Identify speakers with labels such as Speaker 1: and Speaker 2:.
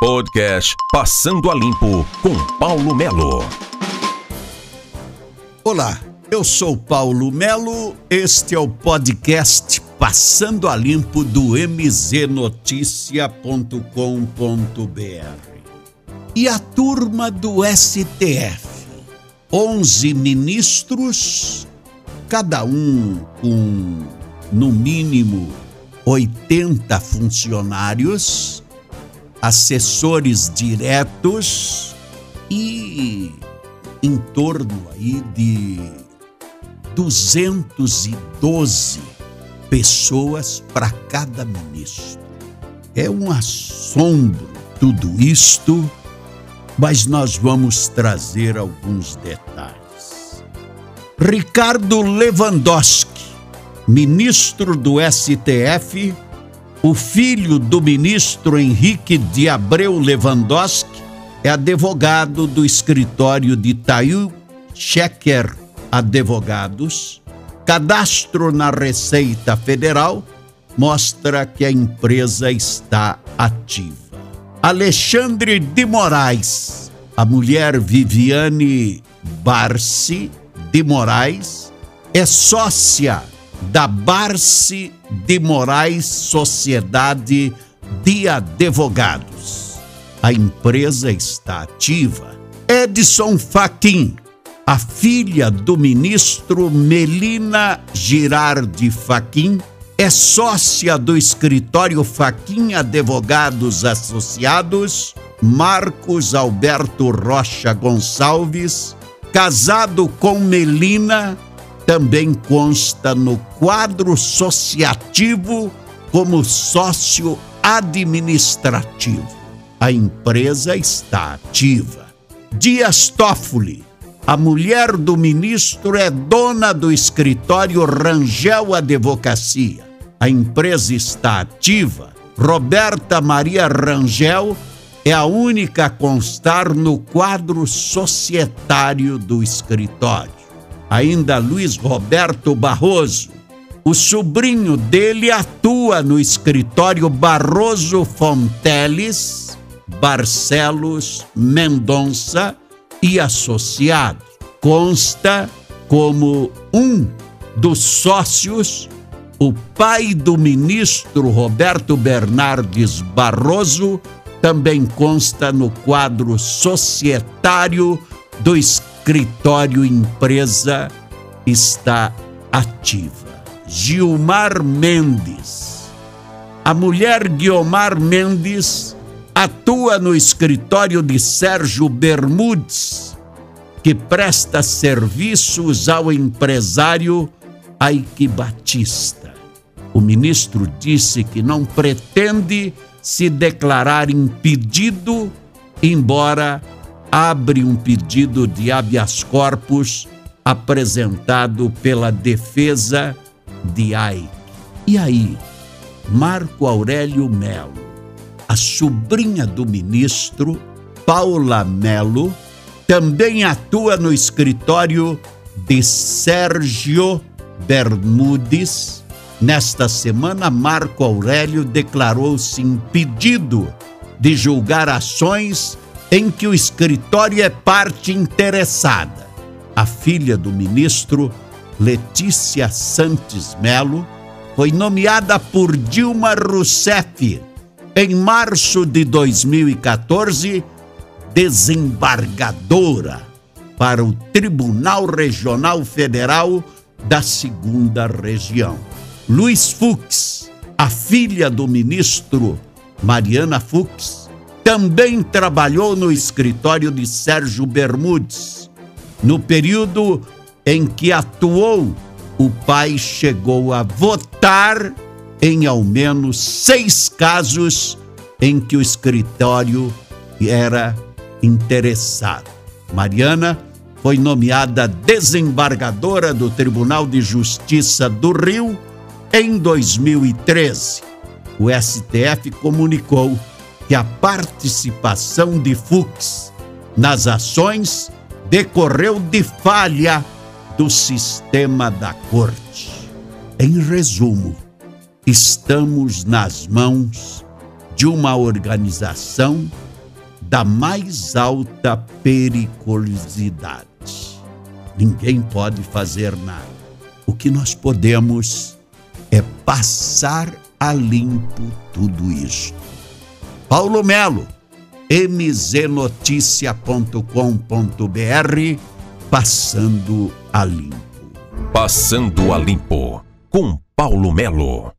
Speaker 1: Podcast Passando a Limpo com Paulo Melo.
Speaker 2: Olá, eu sou Paulo Melo. Este é o podcast Passando a Limpo do mznoticia.com.br. E a turma do STF, 11 ministros, cada um com no mínimo 80 funcionários assessores diretos e em torno aí de 212 pessoas para cada ministro. É um assombro tudo isto, mas nós vamos trazer alguns detalhes. Ricardo Lewandowski, ministro do STF, o filho do ministro Henrique de Abreu Lewandowski é advogado do escritório de Tail Checker Advogados. Cadastro na Receita Federal mostra que a empresa está ativa. Alexandre de Moraes, a mulher Viviane Barci de Moraes, é sócia da Barce de Moraes Sociedade de Advogados. A empresa está ativa. Edson Fachin, a filha do ministro Melina Girardi Fachin, é sócia do escritório Fachin Advogados Associados, Marcos Alberto Rocha Gonçalves, casado com Melina também consta no quadro associativo como sócio administrativo. A empresa está ativa. Dias Toffoli, a mulher do ministro, é dona do escritório Rangel Advocacia. A empresa está ativa. Roberta Maria Rangel é a única a constar no quadro societário do escritório ainda Luiz Roberto Barroso. O sobrinho dele atua no escritório Barroso Fonteles, Barcelos, Mendonça e Associados. Consta como um dos sócios o pai do ministro Roberto Bernardes Barroso, também consta no quadro societário do escritório escritório empresa está ativa. Gilmar Mendes. A mulher Guiomar Mendes atua no escritório de Sérgio Bermudes, que presta serviços ao empresário Aike Batista. O ministro disse que não pretende se declarar impedido, embora abre um pedido de habeas corpus apresentado pela defesa de Ike. E aí, Marco Aurélio Melo, a sobrinha do ministro, Paula Melo, também atua no escritório de Sérgio Bermudes. Nesta semana, Marco Aurélio declarou-se impedido de julgar ações em que o escritório é parte interessada. A filha do ministro, Letícia Santos Melo, foi nomeada por Dilma Rousseff em março de 2014 desembargadora para o Tribunal Regional Federal da Segunda Região. Luiz Fux, a filha do ministro Mariana Fux, também trabalhou no escritório de Sérgio Bermudes. No período em que atuou, o pai chegou a votar em ao menos seis casos em que o escritório era interessado. Mariana foi nomeada desembargadora do Tribunal de Justiça do Rio em 2013. O STF comunicou que a participação de Fux nas ações decorreu de falha do sistema da corte. Em resumo, estamos nas mãos de uma organização da mais alta periculosidade. Ninguém pode fazer nada. O que nós podemos é passar a limpo tudo isto. Paulo Melo, mznoticia.com.br, passando a limpo.
Speaker 1: Passando a limpo com Paulo Melo.